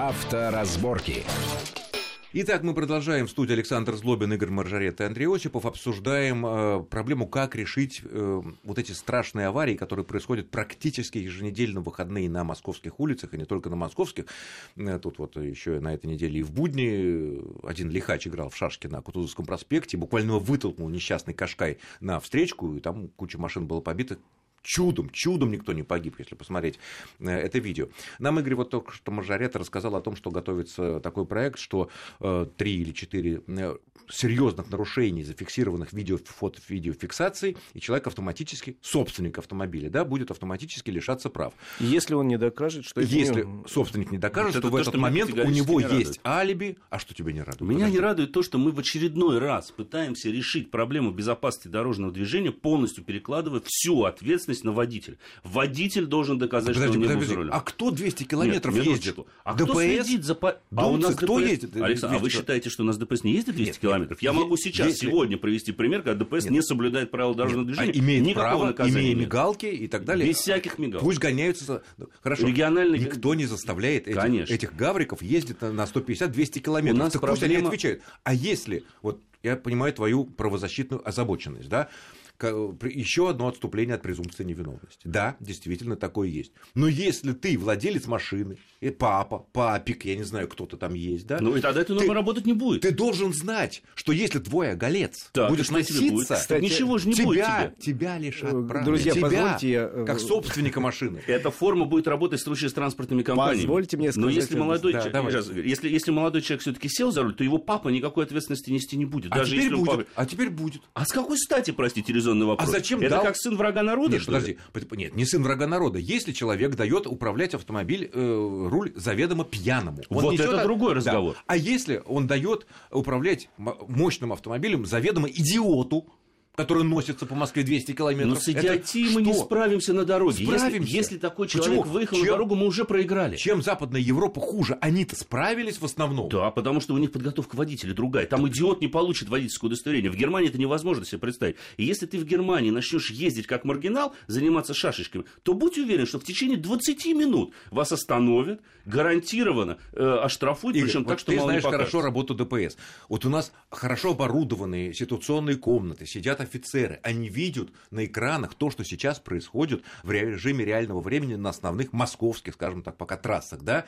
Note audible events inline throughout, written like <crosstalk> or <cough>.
Авторазборки. Итак, мы продолжаем в студии Александр Злобин, Игорь Маржарет и Андрей Осипов. Обсуждаем э, проблему, как решить э, вот эти страшные аварии, которые происходят практически еженедельно в выходные на московских улицах, и не только на московских. Э, тут вот еще на этой неделе и в будни один лихач играл в шашки на Кутузовском проспекте, буквально вытолкнул несчастный Кашкай на встречку, и там куча машин было побита чудом, чудом никто не погиб, если посмотреть э, это видео. Нам Игорь вот только что Мажорета рассказал о том, что готовится такой проект, что э, три или четыре э, серьезных нарушений, зафиксированных видео, фото, видеофиксацией, и человек автоматически, собственник автомобиля, да, будет автоматически лишаться прав. Если он не докажет, что... Если не... собственник не докажет, вот что в то, этот что момент у него есть алиби, а что тебе не радует? Меня Подожди. не радует то, что мы в очередной раз пытаемся решить проблему безопасности дорожного движения, полностью перекладывая всю ответственность ответственность на водителя. Водитель должен доказать, подожди, что он не подожди, был за рулем. А кто 200 километров Нет, ездит? А ДПС? кто следит за... Думцы, а у нас кто ДПС... ездит? Александр, а вы считаете, что у нас ДПС не ездит 200 нет, километров? Я могу сейчас, если... сегодня привести пример, когда ДПС нет. не соблюдает правила дорожного нет. движения. А имеет Никакого право, наказания имея мигалки и так далее. Без всяких мигалок. Пусть гоняются. Хорошо. Региональный... Никто не заставляет этих, этих гавриков ездить на 150-200 километров. У нас так проблема... пусть они отвечают. А если, вот я понимаю твою правозащитную озабоченность, да, еще одно отступление от презумпции невиновности. Да, действительно, такое есть. Но если ты владелец машины, и папа, папик, я не знаю, кто-то там есть, да? Ну и тогда эта норма работать не будет. Ты должен знать, что если твой оголец так, будешь носиться, будет? Кстати, ничего же не тебя, будет тебе. Тебя лишат э, права. Друзья, тебя, позвольте я... как собственника машины. <laughs> Эта форма будет работать в случае с транспортными компаниями. Позвольте мне сказать... Но если молодой, да, человек, если, если молодой человек все таки сел за руль, то его папа никакой ответственности нести не будет. А даже теперь если будет. Папа... А теперь будет. А с какой стати, простите, резонный вопрос? А зачем Это дал... как сын врага народа, Нет, подожди. Нет, не сын врага народа. Если человек дает управлять автомобиль, э, руль заведомо пьяному. Он вот это другой разговор. Да. А если он дает управлять мощным автомобилем заведомо идиоту, который носится по Москве 200 километров. Но с идиотией мы не справимся на дороге. Справимся. Если, если такой человек Почему? выехал Чем? на дорогу, мы уже проиграли. Чем Западная Европа хуже? Они-то справились в основном. Да, потому что у них подготовка водителя другая. Там идиот не получит водительское удостоверение. В Германии это невозможно себе представить. И если ты в Германии начнешь ездить как маргинал, заниматься шашечками, то будь уверен, что в течение 20 минут вас остановят, гарантированно э, оштрафуют, причем вот так, что ты мало знаешь хорошо работу ДПС. Вот у нас хорошо оборудованные ситуационные комнаты, сидят офицеры, они видят на экранах то, что сейчас происходит в режиме реального времени на основных московских, скажем так, пока трассах, да,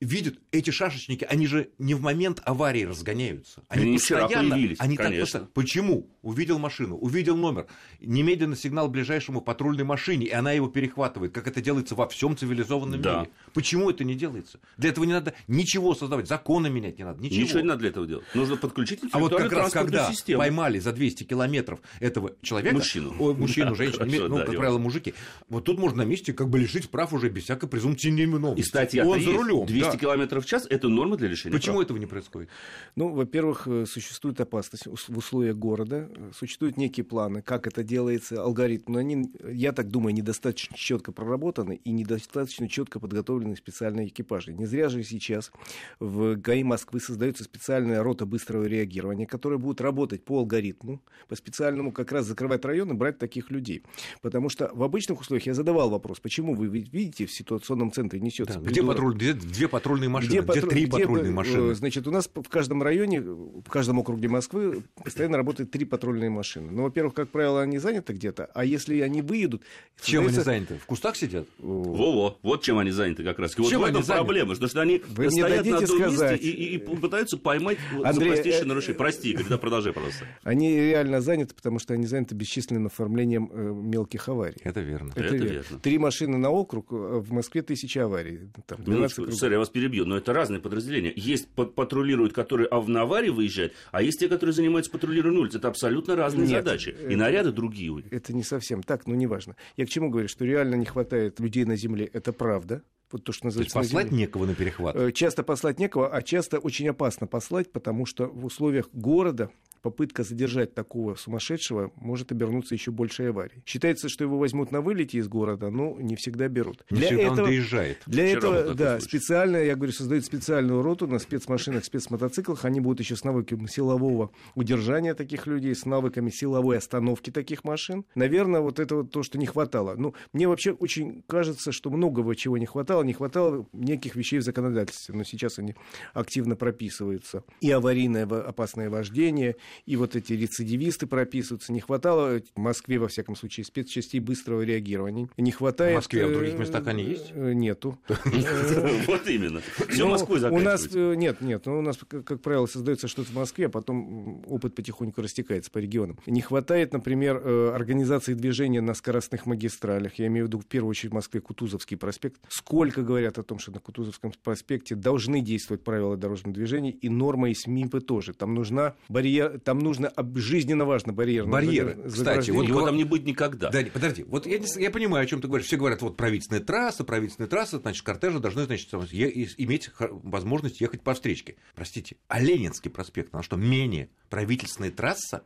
видят эти шашечники, они же не в момент аварии разгоняются. Они, они постоянно, появились, они конечно. так Почему? Увидел машину, увидел номер, немедленно сигнал ближайшему патрульной машине, и она его перехватывает, как это делается во всем цивилизованном да. мире. Почему это не делается? Для этого не надо ничего создавать, законы менять не надо, ничего. Ничего не надо для этого делать. Нужно подключить А вот как раз когда систему. поймали за 200 километров этого человека, мужчину, о, мужчину, да, женщину, хорошо, ну, да, как правило, мужики, вот тут можно на месте как бы лишить прав уже без всякой презумпции невиновности. И статья Он за рулем. 200 да. километров в час это норма для лишения Почему прав. этого не происходит? Ну, во-первых, э, существует опасность в условиях города, существуют некие планы, как это делается, алгоритм, но они, я так думаю, недостаточно четко проработаны и недостаточно четко подготовлены специальные экипажи. Не зря же сейчас в ГАИ Москвы создается специальная рота быстрого реагирования, которая будет работать по алгоритму, по специальному как раз закрывать районы, брать таких людей. Потому что в обычных условиях я задавал вопрос, почему вы видите в ситуационном центре несется... Да, где, патруль, где две патрульные машины, где, где три где, патрульные машины? Значит, у нас в каждом районе, в каждом округе Москвы постоянно работает три патрульные машины. Но, во-первых, как правило, они заняты где-то, а если они выйдут... Чем они заняты? В кустах сидят? Во-во, вот чем они заняты как раз. Вот чем в этом проблема, что, что они Вы стоят на одном сказать. месте и, и, и пытаются поймать Андрей, за простейшее э... нарушение. Прости, Игорь, да продолжай, пожалуйста. Они реально заняты, потому что они заняты бесчисленным оформлением э, мелких аварий. Это верно. Это, это верно. верно. Три машины на округ, э, в Москве тысяча аварий. Там, Минуточку, сэр, я вас перебью, но это разные подразделения. Есть патрулируют, которые на аварии выезжают, а есть те, которые занимаются патрулированием улиц. Это абсолютно разные Нет, задачи. И это, наряды другие. Это не совсем так, но неважно. Я к чему говорю, что реально не хватает людей на земле, это правда вот то, что называется. То есть послать некого на перехват. Э, часто послать некого, а часто очень опасно послать, потому что в условиях города попытка задержать такого сумасшедшего может обернуться еще большей аварией. Считается, что его возьмут на вылете из города, но не всегда берут. Не для этого, он доезжает. Для Вчера этого, да, случай. специально, я говорю, создают специальную роту на спецмашинах, спецмотоциклах. Они будут еще с навыками силового удержания таких людей, с навыками силовой остановки таких машин. Наверное, вот это вот то, что не хватало. Ну, мне вообще очень кажется, что многого чего не хватало хватало, не хватало неких вещей в законодательстве, но сейчас они активно прописываются. И аварийное опасное вождение, и вот эти рецидивисты прописываются. Не хватало в Москве, во всяком случае, спецчастей быстрого реагирования. Не хватает... В Москве, а в других местах они есть? Нету. <laughs> Вот именно. Все Москвой У нас нет, нет. У нас, как правило, создается что-то в Москве, а потом опыт потихоньку растекается по регионам. Не хватает, например, организации движения на скоростных магистралях. Я имею в виду в первую очередь в Москве Кутузовский проспект. Сколько говорят о том, что на Кутузовском проспекте должны действовать правила дорожного движения, и норма из МИПы тоже. Там нужна барьер, там нужно жизненно важно барьер. Барьеры. Кстати, вот его там не будет никогда. Да, подожди, вот я, я понимаю, о чем ты говоришь. Все говорят, вот правительственная трасса, правительственная трасса, значит, кортежи должны, значит, иметь возможность ехать по встречке. Простите, а Ленинский проспект, она что, менее правительственная трасса?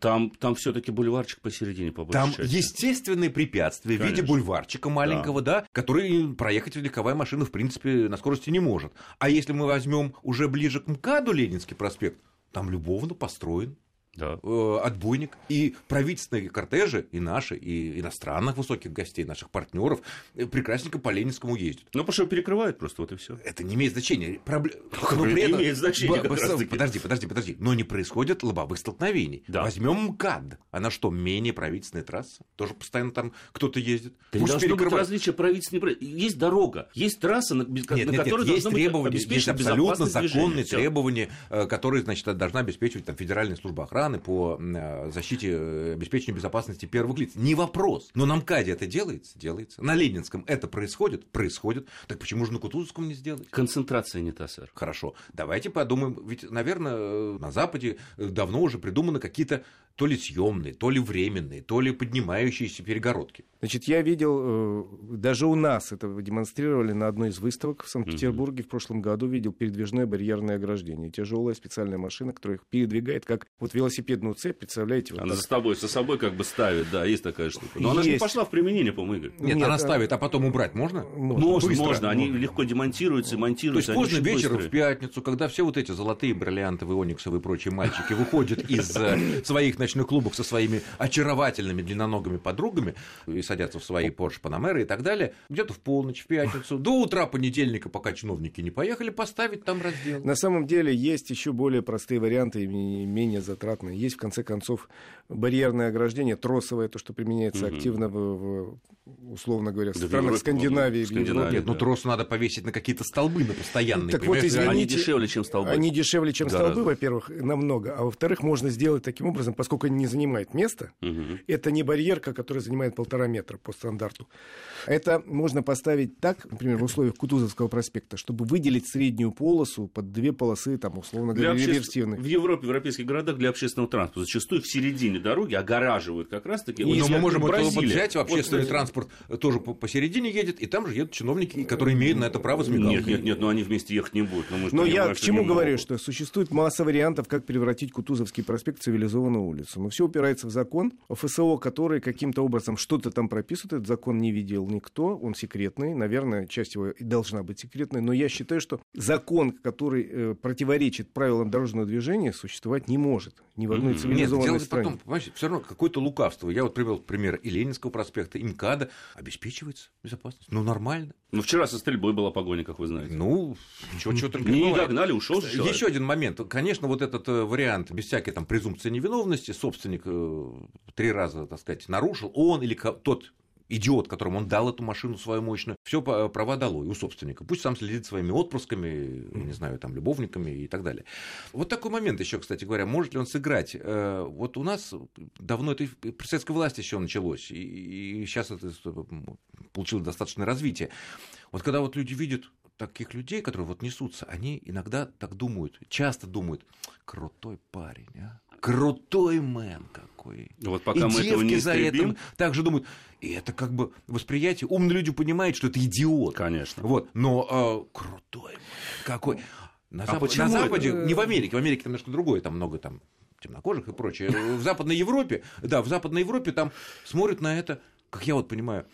Там, там все-таки бульварчик посередине, по Там части. естественные препятствия Конечно. в виде бульварчика маленького, да. да, который проехать легковая машина, в принципе, на скорости не может. А если мы возьмем уже ближе к МКАДу Ленинский проспект, там любовно построен да. э, отбойник. И правительственные кортежи, и наши, и иностранных высоких гостей, наших партнеров, э, прекрасненько по Ленинскому ездят. Ну, потому что перекрывают просто, вот и все. Это не имеет значения. Проблем... Но при этом... имеет значение. Подожди, подожди, подожди. Но не происходит лобовых столкновений. Да. Возьмем МКАД. Она что, менее правительственная трасса? Тоже постоянно там кто-то ездит. Да не должно перекрывать... быть различия правительственной Есть дорога, есть трасса, на, нет, на нет, которой нет, есть требования, есть абсолютно законные требования, э, которые, значит, должна обеспечивать там, Федеральная служба охраны по Э, защите, э, обеспечению безопасности первых лиц. Не вопрос. Но на МКАДе это делается? Делается. На Ленинском это происходит? Происходит. Так почему же на Кутузовском не сделать? Концентрация не та, сэр. Хорошо. Давайте подумаем. Ведь, наверное, э, на Западе давно уже придуманы какие-то то ли съемные, то ли временные, то ли поднимающиеся перегородки. Значит, я видел, даже у нас это демонстрировали на одной из выставок в Санкт-Петербурге в прошлом году, видел передвижное барьерное ограждение. Тяжелая специальная машина, которая их передвигает, как вот велосипедную цепь, представляете? Вот она так. за собой, со собой как бы ставит, да, есть такая штука. Но есть. она же не пошла в применение, по-моему, Игорь. Нет, Нет она а... ставит, а потом убрать можно? Можно, можно. Быстро. можно. Они можно. легко демонтируются, монтируются. То есть поздно вечером в пятницу, когда все вот эти золотые, бриллиантовые, ониксовые и прочие мальчики выходят из э, своих ночных клубов со своими очаровательными длинноногими подругами и садятся в свои Porsche Panamera и так далее, где-то в полночь, в пятницу, до утра понедельника, пока чиновники не поехали, поставить там раздел. На самом деле есть еще более простые варианты и менее затратные. Есть, в конце концов, барьерное ограждение, тросовое, то, что применяется угу. активно в, в, условно говоря, в да, странах Европе, Скандинавии. Скандинавии Нет, ну, да. ну трос надо повесить на какие-то столбы, на постоянные. Так вот, извините, они дешевле, чем столбы. Они дешевле, чем Гораздо. столбы, во-первых, намного. А во-вторых, можно сделать таким образом, поскольку они не занимают места, угу. это не барьерка, которая занимает полтора метра по стандарту. Это можно поставить так, например, в условиях Кутузовского проспекта, чтобы выделить среднюю полосу под две полосы, там, условно говоря, для реверсивных. В Европе, в европейских городах для общественного транспорта зачастую в середине дороги огораживают как раз-таки. Но мы можем это взять, общественный вот, транспорт тоже посередине едет, и там же едут чиновники, которые имеют на это право с Нет, нет, нет, но они вместе ехать не будут. Но, но я к чему говорю, что существует масса вариантов, как превратить Кутузовский проспект в цивилизованную улицу. Но все упирается в закон, ФСО, который каким-то образом что-то там прописывает, этот закон не видел никто, он секретный, наверное, часть его и должна быть секретной, но я считаю, что закон, который э, противоречит правилам дорожного движения, существовать не может ни в одной цивилизованной Нет, стране. Потом, понимаете, все равно какое-то лукавство. Я вот привел пример и Ленинского проспекта, и МКАДа. Обеспечивается безопасность. Ну, нормально. Ну, вчера со стрельбой была погоня, как вы знаете. Ну, ничего, чего только не догнали, ушел Еще один момент. Конечно, вот этот э, вариант, без всякой там презумпции невиновности, собственник э, три раза, так сказать, нарушил, он или тот идиот, которому он дал эту машину свою мощную, все права долой у собственника. Пусть сам следит своими отпусками, не знаю, там, любовниками и так далее. Вот такой момент еще, кстати говоря, может ли он сыграть? Э, вот у нас давно это при советской власти еще началось, и сейчас это получило достаточное развитие. Вот когда вот люди видят таких людей, которые вот несутся, они иногда так думают, часто думают, крутой парень, а? крутой мэн какой. Вот пока и мы этого не за этим также думают. И это как бы восприятие. Умные люди понимают, что это идиот. Конечно. Вот. Но э, крутой мэн какой. На, а Запад, на Западе, это... не в Америке, в Америке там немножко другое, там много там темнокожих и прочее. В Западной Европе, да, в Западной Европе там смотрят на это, как я вот понимаю,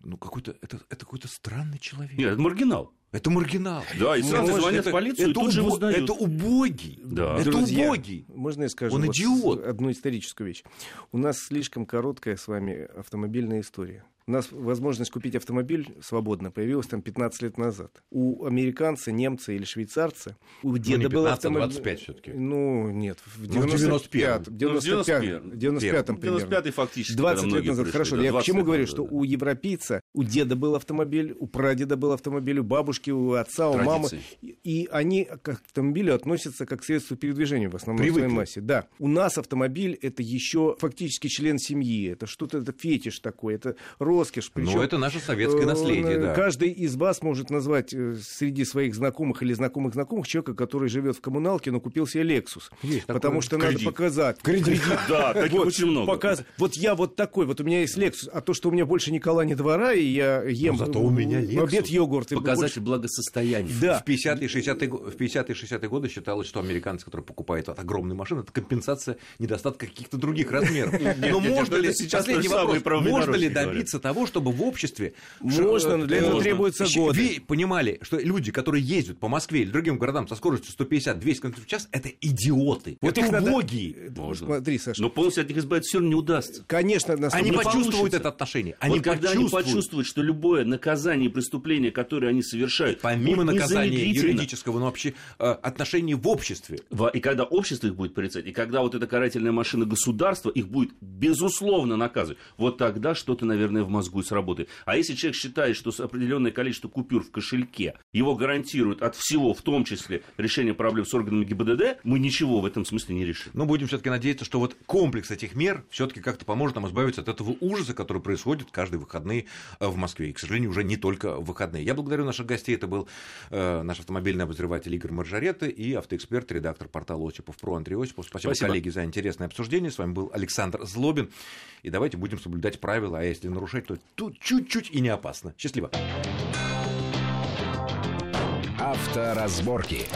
ну какой-то, это, это какой-то странный человек. Нет, это маргинал. Это маргинал. Да, и сразу Может, звонят это, в полицию, это, и тут же узнают. Это убогий. Да. Это Друзья, убогий. Можно я скажу Он вот идиот. одну историческую вещь? У нас слишком короткая с вами автомобильная история. У нас возможность купить автомобиль свободно появилась там 15 лет назад. У американца, немца или швейцарца, у деда ну, не 15, был а автомобиль... 25 все-таки. Ну, нет, в Ну, в 95 91-м. 95 Ну, в 95 примерно. 95-й фактически. 20 когда лет назад. пришли, Хорошо, да, я к 20 чему говорю, назад, что да. у европейца, у деда был автомобиль, у прадеда был автомобиль, у бабушки, у отца, у мамы. Традиции. И они к автомобилю относятся как к средству передвижения в основном в Привыкли. своей массе. Да. У нас автомобиль это еще фактически член семьи. Это что-то, это фетиш такой, это роскошь. Ну, Причем, это наше советское э, наследие, да. Каждый из вас может назвать э, среди своих знакомых или знакомых знакомых человека, который живет в коммуналке, но купил себе Lexus. Есть Потому что надо Кредит. показать. <laughs> Да, таких Вот, очень много. показ- Вот я вот такой, вот у меня есть Lexus, а то, что у меня больше ни кола, ни двора, и я ем Ну, зато у меня Lexus. обед йогурт. Показатель благосостояния. больше- Да. В 50-е и 60-е го- в 50-е и 60-е годы считалось, что американцы, которые покупают вот огромные машины, это компенсация недостатка каких-то других размеров. Но можно ли, сейчас можно ли добиться того, чтобы в обществе... Можно, но для э, этого можно. требуются Щ- годы. вы понимали, что люди, которые ездят по Москве или другим городам со скоростью 150-200 км в час, это идиоты. Вот это их надо- убогие. Можно. Смотри, Саша, Но полностью от них избавиться все равно не удастся. конечно, на Они не почувствуют получится. это отношение. Они вот когда они почувствуют. почувствуют, что любое наказание и преступление, которое они совершают, Помимо наказания юридического, но вообще э, отношений в обществе. Во- И когда общество их будет порицать, и когда вот эта карательная машина государства их будет безусловно наказывать, вот тогда что-то, наверное, в мозгу и сработает. А если человек считает, что с определенное количество купюр в кошельке его гарантирует от всего, в том числе решение проблем с органами ГИБДД, мы ничего в этом смысле не решим. Но будем все-таки надеяться, что вот комплекс этих мер все-таки как-то поможет нам избавиться от этого ужаса, который происходит каждые выходные э, в Москве. И, к сожалению, уже не только выходные. Я благодарю наших гостей. Это был э, наш автомобильный обозреватель Игорь Маржаретта и автоэксперт, редактор портала Осипов про Андрей Осипов. Спасибо, Спасибо. коллеги, за интересное обсуждение. С вами был Александр Злобин. И давайте будем соблюдать правила, а если нарушать, то тут чуть-чуть и не опасно. Счастливо. Авторазборки.